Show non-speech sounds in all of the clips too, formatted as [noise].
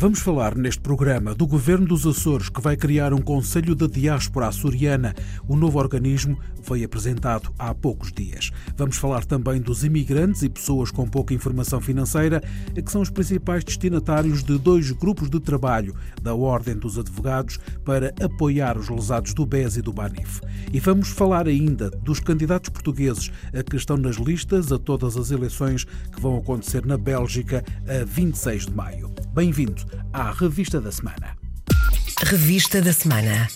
Vamos falar neste programa do Governo dos Açores, que vai criar um Conselho da Diáspora Açoriana. O novo organismo foi apresentado há poucos dias. Vamos falar também dos imigrantes e pessoas com pouca informação financeira, que são os principais destinatários de dois grupos de trabalho da Ordem dos Advogados para apoiar os lesados do BES e do BANIF. E vamos falar ainda dos candidatos portugueses que estão nas listas a todas as eleições que vão acontecer na Bélgica a 26 de maio. Bem-vindo à Revista da Semana. Revista da Semana.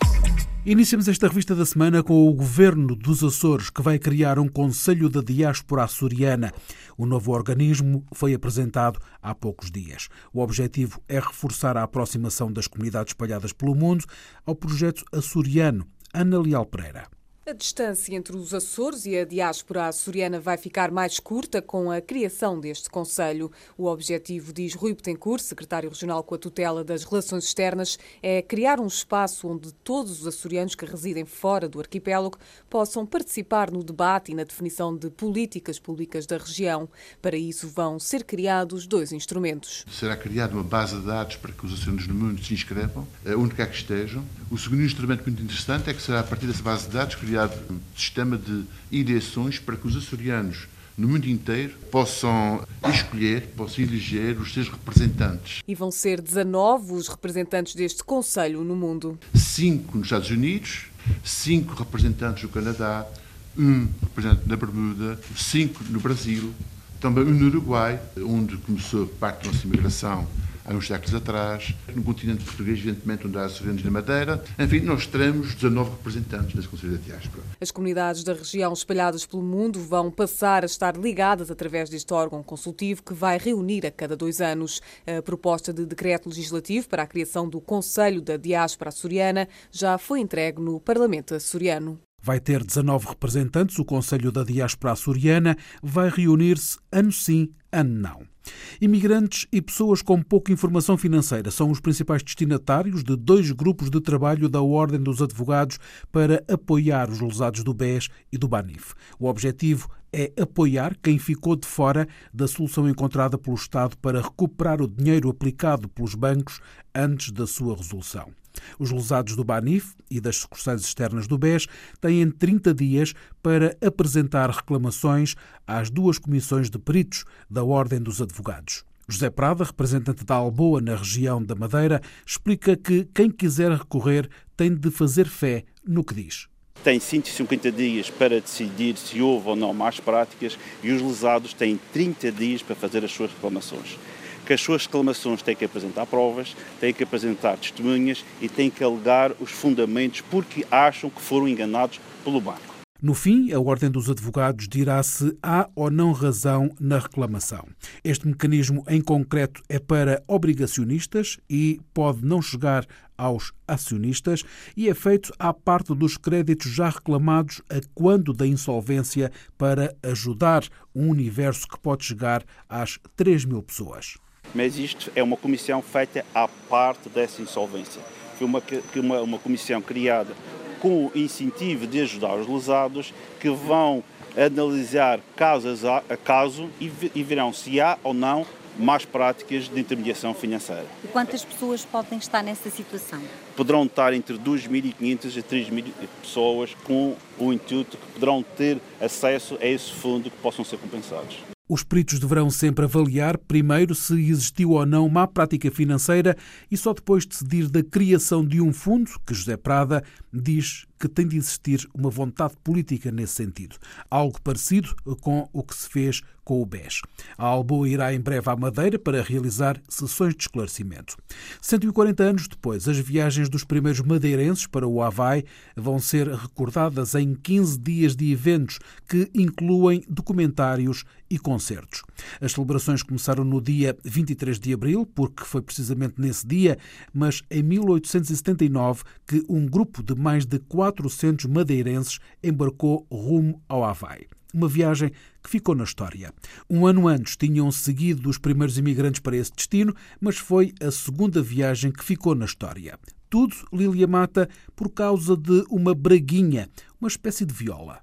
Iniciamos esta revista da semana com o Governo dos Açores, que vai criar um Conselho da Diáspora Açoriana. O novo organismo foi apresentado há poucos dias. O objetivo é reforçar a aproximação das comunidades espalhadas pelo mundo ao projeto açoriano. Ana Leal Pereira. A distância entre os Açores e a diáspora açoriana vai ficar mais curta com a criação deste Conselho. O objetivo, diz Rui Betancourt, secretário regional com a tutela das relações externas, é criar um espaço onde todos os açorianos que residem fora do arquipélago possam participar no debate e na definição de políticas públicas da região. Para isso vão ser criados dois instrumentos. Será criada uma base de dados para que os açorianos no mundo se inscrevam, onde quer que estejam. O segundo instrumento muito interessante é que será a partir dessa base de dados um sistema de eleições para que os açorianos no mundo inteiro possam escolher, possam eleger os seus representantes. E vão ser 19 os representantes deste Conselho no mundo. Cinco nos Estados Unidos, cinco representantes do Canadá, um representante na Bermuda, cinco no Brasil, também um no Uruguai, onde começou parte da nossa imigração há uns séculos atrás, no continente português, evidentemente, onde há açorianos na Madeira. Enfim, nós teremos 19 representantes nesse Conselho da Diáspora. As comunidades da região espalhadas pelo mundo vão passar a estar ligadas através deste órgão consultivo que vai reunir a cada dois anos. A proposta de decreto legislativo para a criação do Conselho da Diáspora Açoriana já foi entregue no Parlamento açoriano. Vai ter 19 representantes, o Conselho da Diáspora Açoriana vai reunir-se ano sim, ano não. Imigrantes e pessoas com pouca informação financeira são os principais destinatários de dois grupos de trabalho da Ordem dos Advogados para apoiar os lesados do BES e do BANIF. O objetivo é apoiar quem ficou de fora da solução encontrada pelo Estado para recuperar o dinheiro aplicado pelos bancos antes da sua resolução. Os lesados do BANIF e das sucursais externas do BES têm 30 dias para apresentar reclamações às duas comissões de peritos da Ordem dos Advogados. José Prada, representante da Alboa na região da Madeira, explica que quem quiser recorrer tem de fazer fé no que diz tem 150 dias para decidir se houve ou não más práticas e os lesados têm 30 dias para fazer as suas reclamações que as suas reclamações têm que apresentar provas, têm que apresentar testemunhas e têm que alegar os fundamentos porque acham que foram enganados pelo banco. No fim, a Ordem dos Advogados dirá se há ou não razão na reclamação. Este mecanismo, em concreto, é para obrigacionistas e pode não chegar aos acionistas e é feito à parte dos créditos já reclamados a quando da insolvência para ajudar um universo que pode chegar às 3 mil pessoas mas isto é uma comissão feita à parte dessa insolvência. Foi uma, uma, uma comissão criada com o incentivo de ajudar os lesados que vão analisar casos a, caso e, e verão se há ou não mais práticas de intermediação financeira. E quantas pessoas podem estar nessa situação? Poderão estar entre 2.500 e 3.000 pessoas com o intuito que poderão ter acesso a esse fundo que possam ser compensados. Os peritos deverão sempre avaliar, primeiro, se existiu ou não má prática financeira e só depois decidir da criação de um fundo, que José Prada diz que tem de existir uma vontade política nesse sentido. Algo parecido com o que se fez com o BES. A Alboa irá em breve à Madeira para realizar sessões de esclarecimento. 140 anos depois, as viagens dos primeiros madeirenses para o Havaí vão ser recordadas em 15 dias de eventos que incluem documentários e concertos. As celebrações começaram no dia 23 de abril, porque foi precisamente nesse dia, mas em 1879 que um grupo de mais de 400 madeirenses embarcou rumo ao Havaí. Uma viagem que ficou na história. Um ano antes tinham seguido os primeiros imigrantes para esse destino, mas foi a segunda viagem que ficou na história. Tudo, Lilia Mata, por causa de uma braguinha, uma espécie de viola.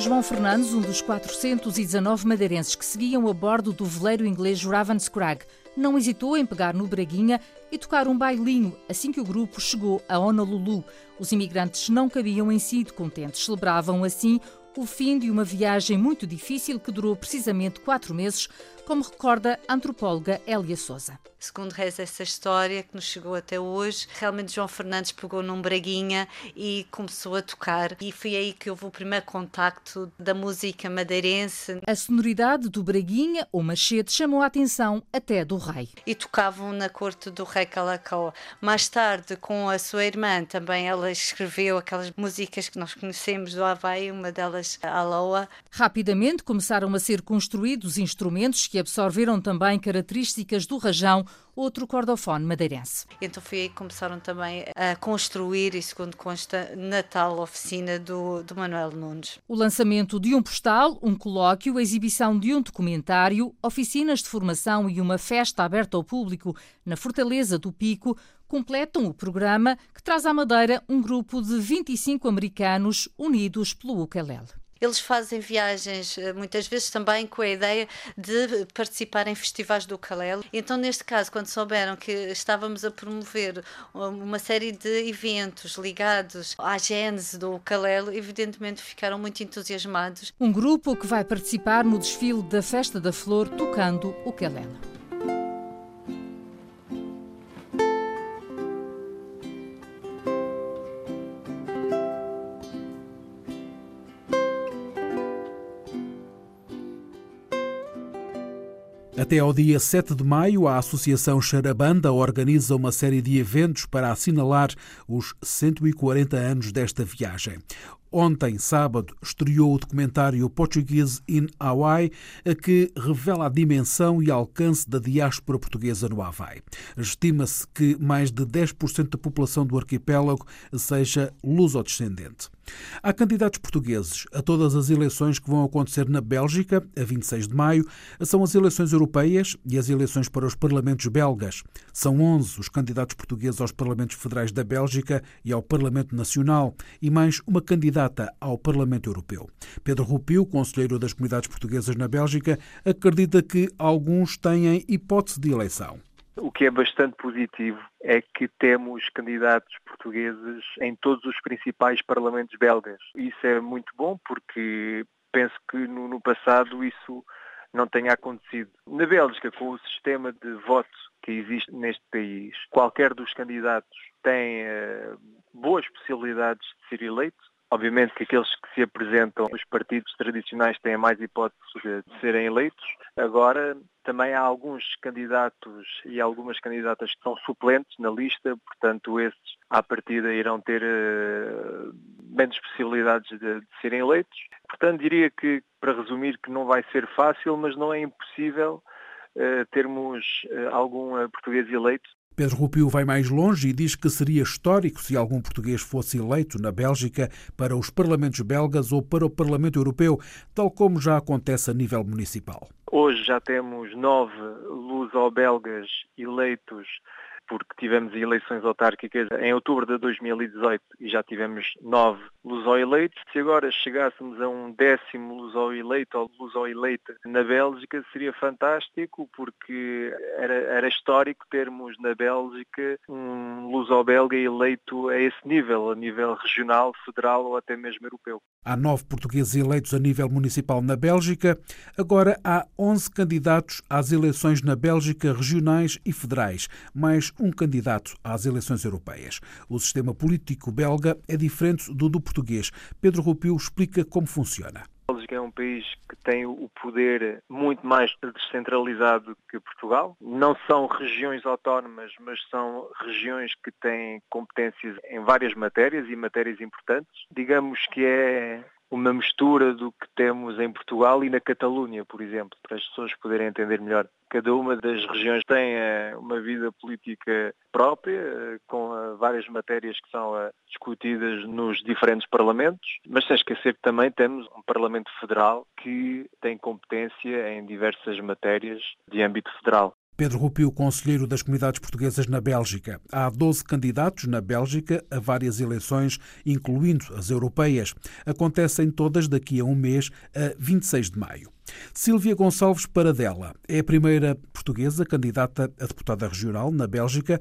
João Fernandes, um dos 419 madeirenses que seguiam a bordo do veleiro inglês Ravenscrag, não hesitou em pegar no Braguinha e tocar um bailinho assim que o grupo chegou a Honolulu. Os imigrantes não cabiam em si de contentes, celebravam assim o fim de uma viagem muito difícil que durou precisamente quatro meses, como recorda a antropóloga Elia Souza. Segundo reza essa história que nos chegou até hoje, realmente João Fernandes pegou num braguinha e começou a tocar e foi aí que houve o primeiro contacto da música madeirense. A sonoridade do braguinha ou machete chamou a atenção até do rei. E tocavam na corte do rei Calacau. Mais tarde, com a sua irmã, também ela escreveu aquelas músicas que nós conhecemos do Havaí, uma delas a Aloha. Rapidamente começaram a ser construídos instrumentos que absorveram também características do rajão, outro cordofone madeirense. Então foi aí que começaram também a construir, e segundo consta, na tal oficina do, do Manuel Nunes. O lançamento de um postal, um colóquio, a exibição de um documentário, oficinas de formação e uma festa aberta ao público na Fortaleza do Pico completam o programa que traz à Madeira um grupo de 25 americanos unidos pelo ukulele. Eles fazem viagens eh, muitas vezes também com a ideia de participar em festivais do ukulele. Então, neste caso, quando souberam que estávamos a promover uma série de eventos ligados à gênese do ukulele, evidentemente ficaram muito entusiasmados. Um grupo que vai participar no desfile da Festa da Flor tocando o ukulele. Até ao dia 7 de maio, a Associação Charabanda organiza uma série de eventos para assinalar os 140 anos desta viagem. Ontem, sábado, estreou o documentário Portuguese in Hawaii, que revela a dimensão e alcance da diáspora portuguesa no Havaí. Estima-se que mais de 10% da população do arquipélago seja luso-descendente. Há candidatos portugueses a todas as eleições que vão acontecer na Bélgica, a 26 de maio. São as eleições europeias e as eleições para os parlamentos belgas. São 11 os candidatos portugueses aos parlamentos federais da Bélgica e ao Parlamento Nacional, e mais uma candidata ao Parlamento Europeu. Pedro Rupio, conselheiro das comunidades portuguesas na Bélgica, acredita que alguns têm hipótese de eleição. O que é bastante positivo é que temos candidatos portugueses em todos os principais parlamentos belgas. Isso é muito bom porque penso que no, no passado isso não tenha acontecido. Na Bélgica, com o sistema de voto que existe neste país, qualquer dos candidatos tem uh, boas possibilidades de ser eleito. Obviamente que aqueles que se apresentam, os partidos tradicionais têm mais hipóteses de serem eleitos. Agora, também há alguns candidatos e algumas candidatas que são suplentes na lista, portanto, esses, à partida, irão ter uh, menos possibilidades de, de serem eleitos. Portanto, diria que, para resumir, que não vai ser fácil, mas não é impossível uh, termos uh, algum português eleito Pedro Rupio vai mais longe e diz que seria histórico se algum português fosse eleito na Bélgica para os parlamentos belgas ou para o Parlamento Europeu, tal como já acontece a nível municipal. Hoje já temos nove luso-belgas eleitos porque tivemos eleições autárquicas em outubro de 2018 e já tivemos nove luso-eleitos. Se agora chegássemos a um décimo luso-eleito ou luso-eleita na Bélgica, seria fantástico, porque era, era histórico termos na Bélgica um luso-belga eleito a esse nível, a nível regional, federal ou até mesmo europeu. Há nove portugueses eleitos a nível municipal na Bélgica. Agora há 11 candidatos às eleições na Bélgica regionais e federais, mais um candidato às eleições europeias. O sistema político belga é diferente do do português. Pedro Rupio explica como funciona. A Bélgica é um país que tem o poder muito mais descentralizado que Portugal. Não são regiões autónomas, mas são regiões que têm competências em várias matérias e matérias importantes. Digamos que é uma mistura do que temos em Portugal e na Catalunha, por exemplo, para as pessoas poderem entender melhor. Cada uma das regiões tem eh, uma vida política própria, eh, com eh, várias matérias que são discutidas nos diferentes parlamentos, mas sem esquecer que também temos um Parlamento Federal que tem competência em diversas matérias de âmbito federal. Pedro Rupio, conselheiro das comunidades portuguesas na Bélgica. Há 12 candidatos na Bélgica a várias eleições, incluindo as europeias. Acontecem todas daqui a um mês, a 26 de maio. Sílvia Gonçalves Paradela é a primeira portuguesa candidata a deputada regional na Bélgica.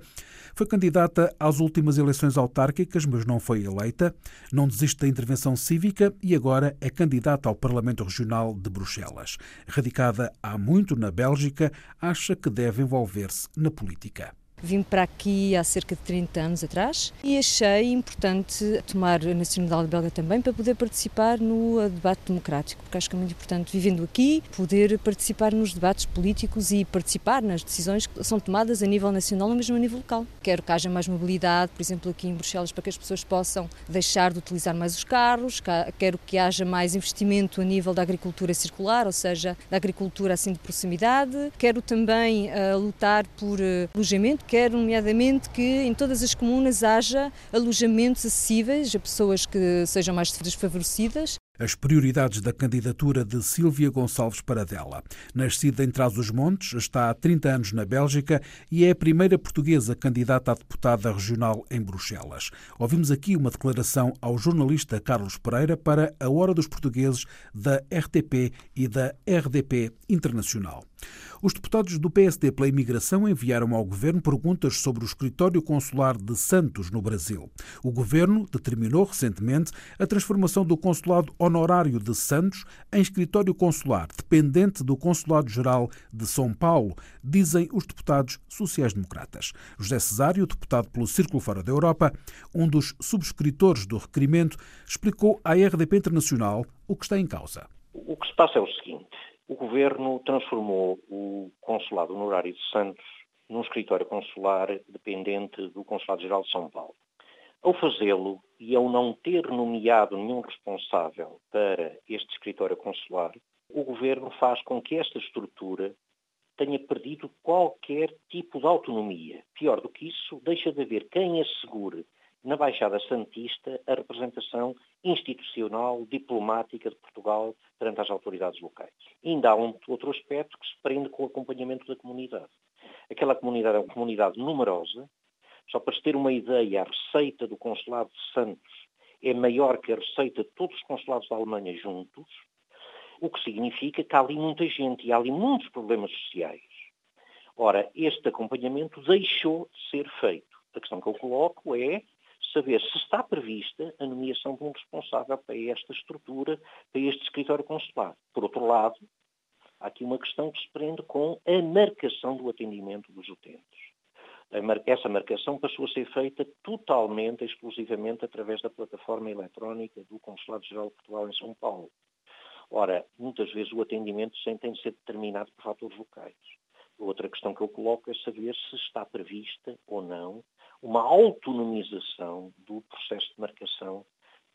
Foi candidata às últimas eleições autárquicas, mas não foi eleita. Não desiste da intervenção cívica e agora é candidata ao Parlamento Regional de Bruxelas. Radicada há muito na Bélgica, acha que deve envolver-se na política. Vim para aqui há cerca de 30 anos atrás e achei importante tomar a nacionalidade belga também para poder participar no debate democrático, porque acho que é muito importante, vivendo aqui, poder participar nos debates políticos e participar nas decisões que são tomadas a nível nacional ou mesmo a nível local. Quero que haja mais mobilidade, por exemplo, aqui em Bruxelas, para que as pessoas possam deixar de utilizar mais os carros, quero que haja mais investimento a nível da agricultura circular, ou seja, da agricultura assim de proximidade. Quero também uh, lutar por uh, alojamento, quer, nomeadamente, que em todas as comunas haja alojamentos acessíveis a pessoas que sejam mais desfavorecidas as prioridades da candidatura de Sílvia Gonçalves Paradela. Nascida em Trás-os-Montes, está há 30 anos na Bélgica e é a primeira portuguesa candidata a deputada regional em Bruxelas. Ouvimos aqui uma declaração ao jornalista Carlos Pereira para a Hora dos Portugueses da RTP e da RDP Internacional. Os deputados do PSD pela imigração enviaram ao governo perguntas sobre o escritório consular de Santos, no Brasil. O governo determinou recentemente a transformação do consulado honorário de Santos em escritório consular, dependente do Consulado-Geral de São Paulo, dizem os deputados sociais-democratas. José Cesário, deputado pelo Círculo Fora da Europa, um dos subscritores do requerimento, explicou à RDP Internacional o que está em causa. O que se passa é o seguinte: o governo transformou o Consulado Honorário de Santos num escritório consular dependente do Consulado-Geral de São Paulo. Ao fazê-lo e ao não ter nomeado nenhum responsável para este escritório consular, o governo faz com que esta estrutura tenha perdido qualquer tipo de autonomia. Pior do que isso, deixa de haver quem assegure na Baixada Santista a representação institucional, diplomática de Portugal perante as autoridades locais. E ainda há um outro aspecto que se prende com o acompanhamento da comunidade. Aquela comunidade é uma comunidade numerosa, só para se ter uma ideia, a receita do Consulado de Santos é maior que a receita de todos os consulados da Alemanha juntos, o que significa que há ali muita gente e há ali muitos problemas sociais. Ora, este acompanhamento deixou de ser feito. A questão que eu coloco é saber se está prevista a nomeação de um responsável para esta estrutura, para este escritório consular. Por outro lado, há aqui uma questão que se prende com a marcação do atendimento dos utentes. Essa marcação passou a ser feita totalmente, exclusivamente, através da plataforma eletrónica do Consulado-Geral de Portugal em São Paulo. Ora, muitas vezes o atendimento tem de ser determinado por fatores locais. Outra questão que eu coloco é saber se está prevista ou não uma autonomização do processo de marcação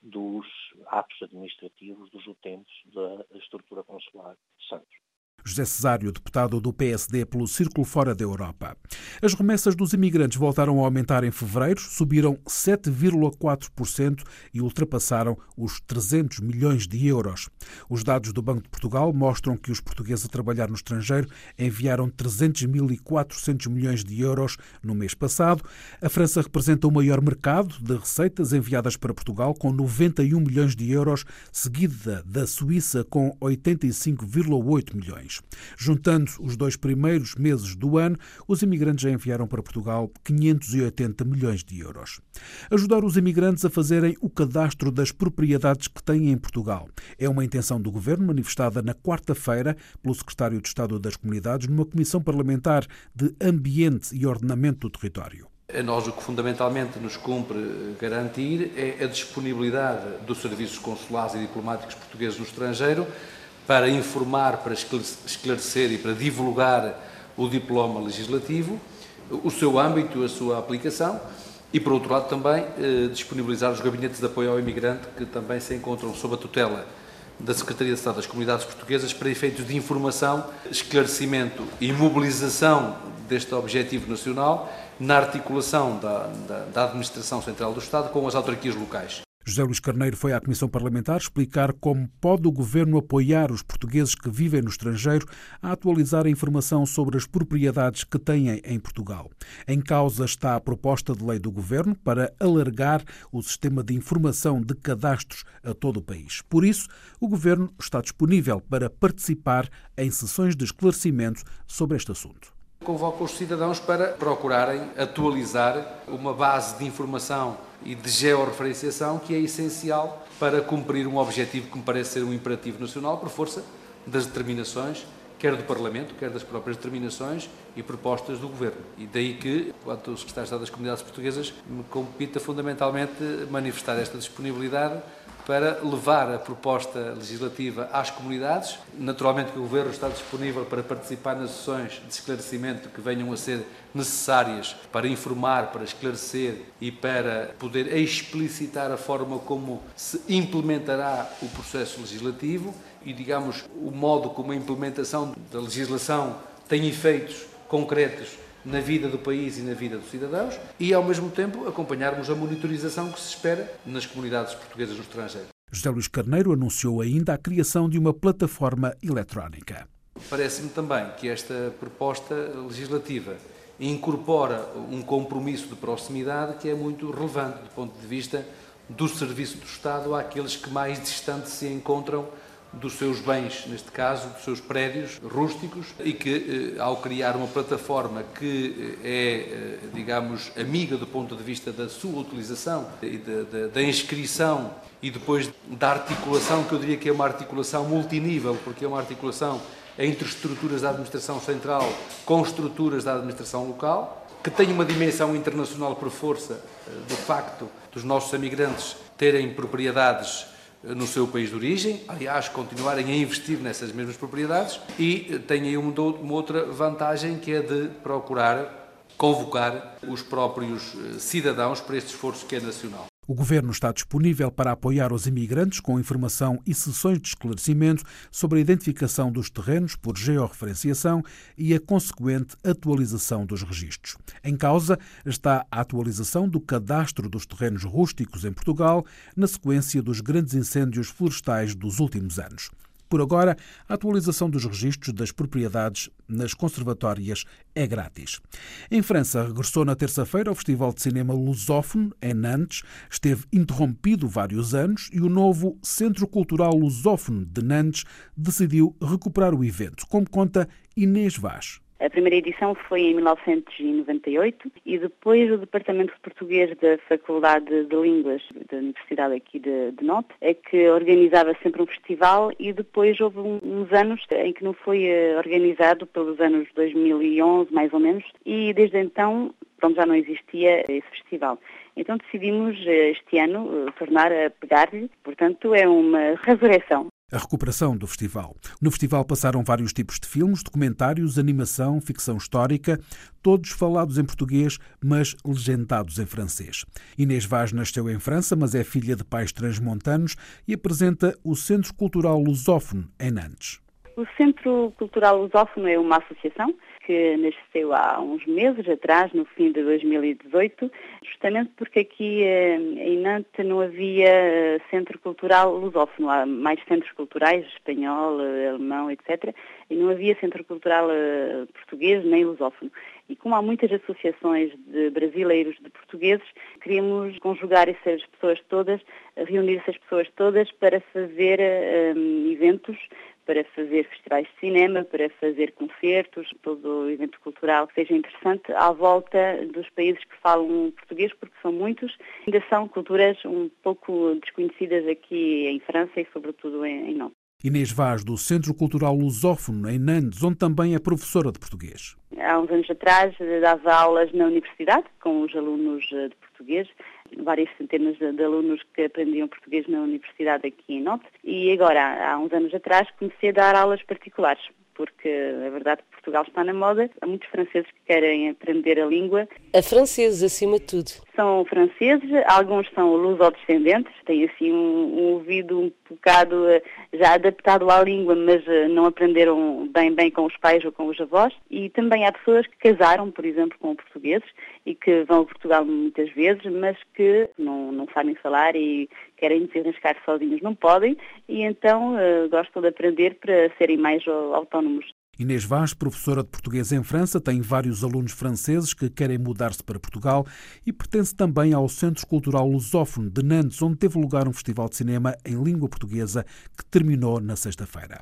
dos atos administrativos dos utentes da estrutura consular de Santos. José Cesário, deputado do PSD pelo Círculo Fora da Europa. As remessas dos imigrantes voltaram a aumentar em fevereiro, subiram 7,4% e ultrapassaram os 300 milhões de euros. Os dados do Banco de Portugal mostram que os portugueses a trabalhar no estrangeiro enviaram 300.400 milhões de euros no mês passado. A França representa o maior mercado de receitas enviadas para Portugal, com 91 milhões de euros, seguida da Suíça com 85,8 milhões. Juntando os dois primeiros meses do ano, os imigrantes já enviaram para Portugal 580 milhões de euros. Ajudar os imigrantes a fazerem o cadastro das propriedades que têm em Portugal é uma intenção do governo manifestada na quarta-feira pelo secretário de Estado das Comunidades numa comissão parlamentar de Ambiente e Ordenamento do Território. A nós o que fundamentalmente nos cumpre garantir é a disponibilidade dos serviços consulares e diplomáticos portugueses no estrangeiro para informar, para esclarecer e para divulgar o diploma legislativo, o seu âmbito, a sua aplicação e, por outro lado, também eh, disponibilizar os gabinetes de apoio ao imigrante que também se encontram sob a tutela da Secretaria de Estado das Comunidades Portuguesas para efeitos de informação, esclarecimento e mobilização deste objetivo nacional na articulação da, da, da Administração Central do Estado com as autarquias locais. José Luís Carneiro foi à Comissão Parlamentar explicar como pode o governo apoiar os portugueses que vivem no estrangeiro a atualizar a informação sobre as propriedades que têm em Portugal. Em causa está a proposta de lei do governo para alargar o sistema de informação de cadastros a todo o país. Por isso, o governo está disponível para participar em sessões de esclarecimento sobre este assunto. Convoco os cidadãos para procurarem atualizar uma base de informação e de georreferenciação que é essencial para cumprir um objetivo que me parece ser um imperativo nacional por força das determinações, quer do Parlamento, quer das próprias determinações e propostas do Governo. E daí que, quanto Secretário de Estado das Comunidades Portuguesas, me compita fundamentalmente manifestar esta disponibilidade para levar a proposta legislativa às comunidades. Naturalmente que o Governo está disponível para participar nas sessões de esclarecimento que venham a ser necessárias para informar, para esclarecer e para poder explicitar a forma como se implementará o processo legislativo e, digamos, o modo como a implementação da legislação tem efeitos concretos na vida do país e na vida dos cidadãos e, ao mesmo tempo, acompanharmos a monitorização que se espera nas comunidades portuguesas no estrangeiro. José Luís Carneiro anunciou ainda a criação de uma plataforma eletrónica. Parece-me também que esta proposta legislativa incorpora um compromisso de proximidade que é muito relevante do ponto de vista do serviço do Estado àqueles que mais distante se encontram dos seus bens, neste caso, dos seus prédios rústicos, e que, eh, ao criar uma plataforma que eh, é, eh, digamos, amiga do ponto de vista da sua utilização e da, da inscrição e depois da articulação, que eu diria que é uma articulação multinível, porque é uma articulação entre estruturas da administração central com estruturas da administração local, que tem uma dimensão internacional por força do facto dos nossos imigrantes terem propriedades no seu país de origem, aliás, continuarem a investir nessas mesmas propriedades e tem aí uma outra vantagem que é de procurar convocar os próprios eh, cidadãos para este esforço que é nacional. O Governo está disponível para apoiar os imigrantes com informação e sessões de esclarecimento sobre a identificação dos terrenos por georreferenciação e a consequente atualização dos registros. Em causa está a atualização do cadastro dos terrenos rústicos em Portugal, na sequência dos grandes incêndios florestais dos últimos anos. Por agora, a atualização dos registros das propriedades nas conservatórias é grátis. Em França, regressou na terça-feira ao Festival de Cinema Lusófono, em Nantes. Esteve interrompido vários anos e o novo Centro Cultural Lusófono de Nantes decidiu recuperar o evento, como conta Inês Vaz. A primeira edição foi em 1998 e depois o Departamento de Português da Faculdade de Línguas da Universidade aqui de, de Note é que organizava sempre um festival e depois houve uns anos em que não foi eh, organizado, pelos anos 2011 mais ou menos, e desde então pronto, já não existia esse festival. Então decidimos eh, este ano eh, tornar a pegar-lhe, portanto é uma resurreição a recuperação do festival. No festival passaram vários tipos de filmes, documentários, animação, ficção histórica, todos falados em português, mas legendados em francês. Inês Vaz nasceu em França, mas é filha de pais transmontanos e apresenta o Centro Cultural Lusófono em Nantes. O Centro Cultural Lusófono é uma associação que nasceu há uns meses atrás, no fim de 2018, justamente porque aqui eh, em Nantes não havia eh, centro cultural lusófono. Há mais centros culturais, espanhol, eh, alemão, etc. E não havia centro cultural português nem lusófono. E como há muitas associações de brasileiros, de portugueses, queríamos conjugar essas pessoas todas, reunir essas pessoas todas para fazer um, eventos para fazer festivais de cinema, para fazer concertos, todo o evento cultural que seja interessante à volta dos países que falam português, porque são muitos. Ainda são culturas um pouco desconhecidas aqui em França e sobretudo em, Nantes. Inês Vaz, do Centro Cultural Lusófono, em Nantes, onde também é professora de português. Há uns anos atrás dava aulas na universidade com os alunos de português várias centenas de, alunos que aprendiam português na universidade aqui em Note e agora, há uns anos atrás, comecei a dar aulas particulares porque é verdade que Portugal está na moda. Há muitos franceses que querem aprender a língua. A francesa, acima de tudo. são franceses, alguns são luso-descendentes, têm assim um, um, ouvido um bocado eh, já adaptado à língua, mas eh, não aprenderam bem bem com os pais ou com os avós. E também há pessoas que casaram, por exemplo, com portugueses e que vão a Portugal muitas vezes, mas que não, não sabem falar e querem desenrascar sozinhos, não podem, e então uh, gostam de aprender para serem mais autónomos. Inês Vaz, professora de português em França, tem vários alunos franceses que querem mudar-se para Portugal e pertence também ao Centro Cultural Lusófono de Nantes, onde teve lugar um festival de cinema em língua portuguesa que terminou na sexta-feira.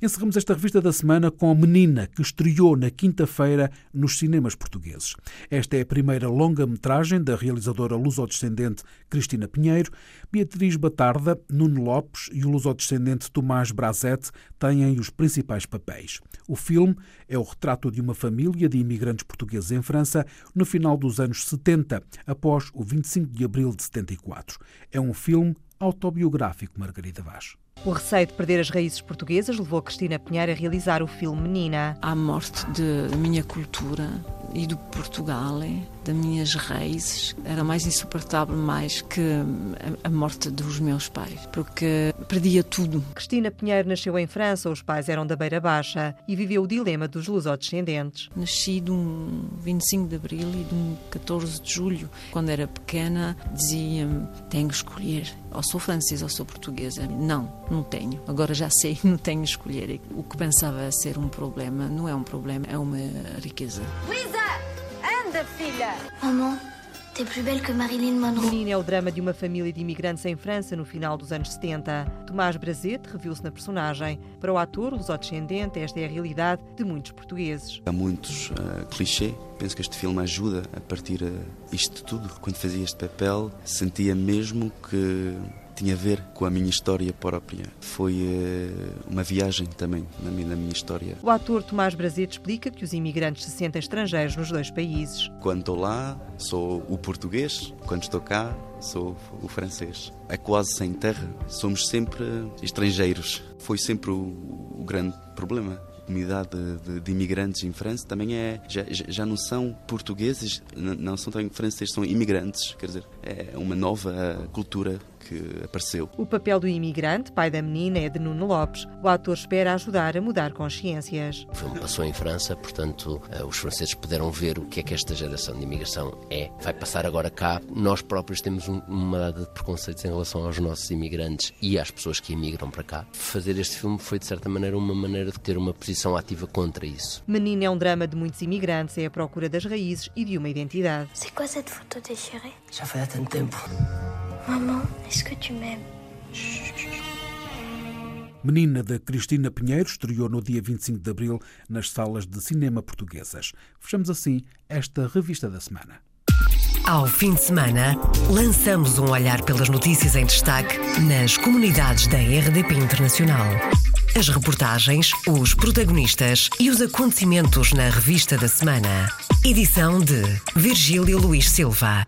Encerramos esta revista da semana com a Menina, que estreou na quinta-feira nos cinemas portugueses. Esta é a primeira longa-metragem da realizadora luso-descendente Cristina Pinheiro. Beatriz Batarda, Nuno Lopes e o luso-descendente Tomás Brazete têm os principais papéis. O filme é o retrato de uma família de imigrantes portugueses em França no final dos anos 70, após o 25 de abril de 74. É um filme autobiográfico, Margarida Vaz. O receio de perder as raízes portuguesas levou Cristina Pinheiro a realizar o filme Menina. A morte da minha cultura e do Portugal, das minhas raízes, era mais insuportável mais que a morte dos meus pais, porque perdia tudo. Cristina Pinheiro nasceu em França, os pais eram da Beira Baixa e viveu o dilema dos lusodescendentes. Nasci de um 25 de abril e de um 14 de julho. Quando era pequena, dizia-me: tenho que escolher, ou sou francesa ou sou portuguesa. Não, não tenho. Agora já sei, [laughs] não tenho que escolher. O que pensava ser um problema não é um problema, é uma riqueza. Luísa, anda, filha! Maman, T'es plus belle que Marilyn Monroe. Menina é o drama de uma família de imigrantes em França no final dos anos 70. Tomás Brazete reviu-se na personagem. Para o ator luso-descendente, esta é a realidade de muitos portugueses. Há muitos uh, clichês. Penso que este filme ajuda a partir uh, isto tudo. Quando fazia este papel, sentia mesmo que tinha a ver com a minha história própria. Foi uh, uma viagem também na minha, na minha, história. O ator Tomás Brazete explica que os imigrantes se sentem estrangeiros nos dois países. Quando estou lá, sou o português. Quando estou cá, sou o francês. É quase sem terra. Somos sempre estrangeiros. Foi sempre o, o grande problema comunidade de, de, imigrantes em França também é já, já não são portugueses, não são também franceses, são imigrantes. Quer dizer, é uma nova cultura que apareceu. O papel do imigrante, pai da menina, é de Nuno Lopes. O ator espera ajudar a mudar consciências. O filme passou em França, portanto, eh, os franceses puderam ver o que é que esta geração de imigração é. Vai passar agora cá. Nós próprios temos uma data de preconceitos em relação aos nossos imigrantes e às pessoas que imigram para cá. Fazer este filme foi, de certa maneira, uma maneira de ter uma posição ativa contra isso. Menina é um drama de muitos imigrantes, é a procura das raízes e de uma identidade. C'est quoi cette photo déchirée? Já foi há tanto tempo. Maman, est-ce que tu m'aimes? Menina da Cristina Pinheiro estreou no dia 25 de abril nas salas de cinema portuguesas. Fechamos assim esta revista da semana. Ao fim de semana, lançamos um olhar pelas notícias em destaque nas comunidades da RDP Internacional. As reportagens, os protagonistas e os acontecimentos na revista da semana. Edição de Virgílio Luís Silva.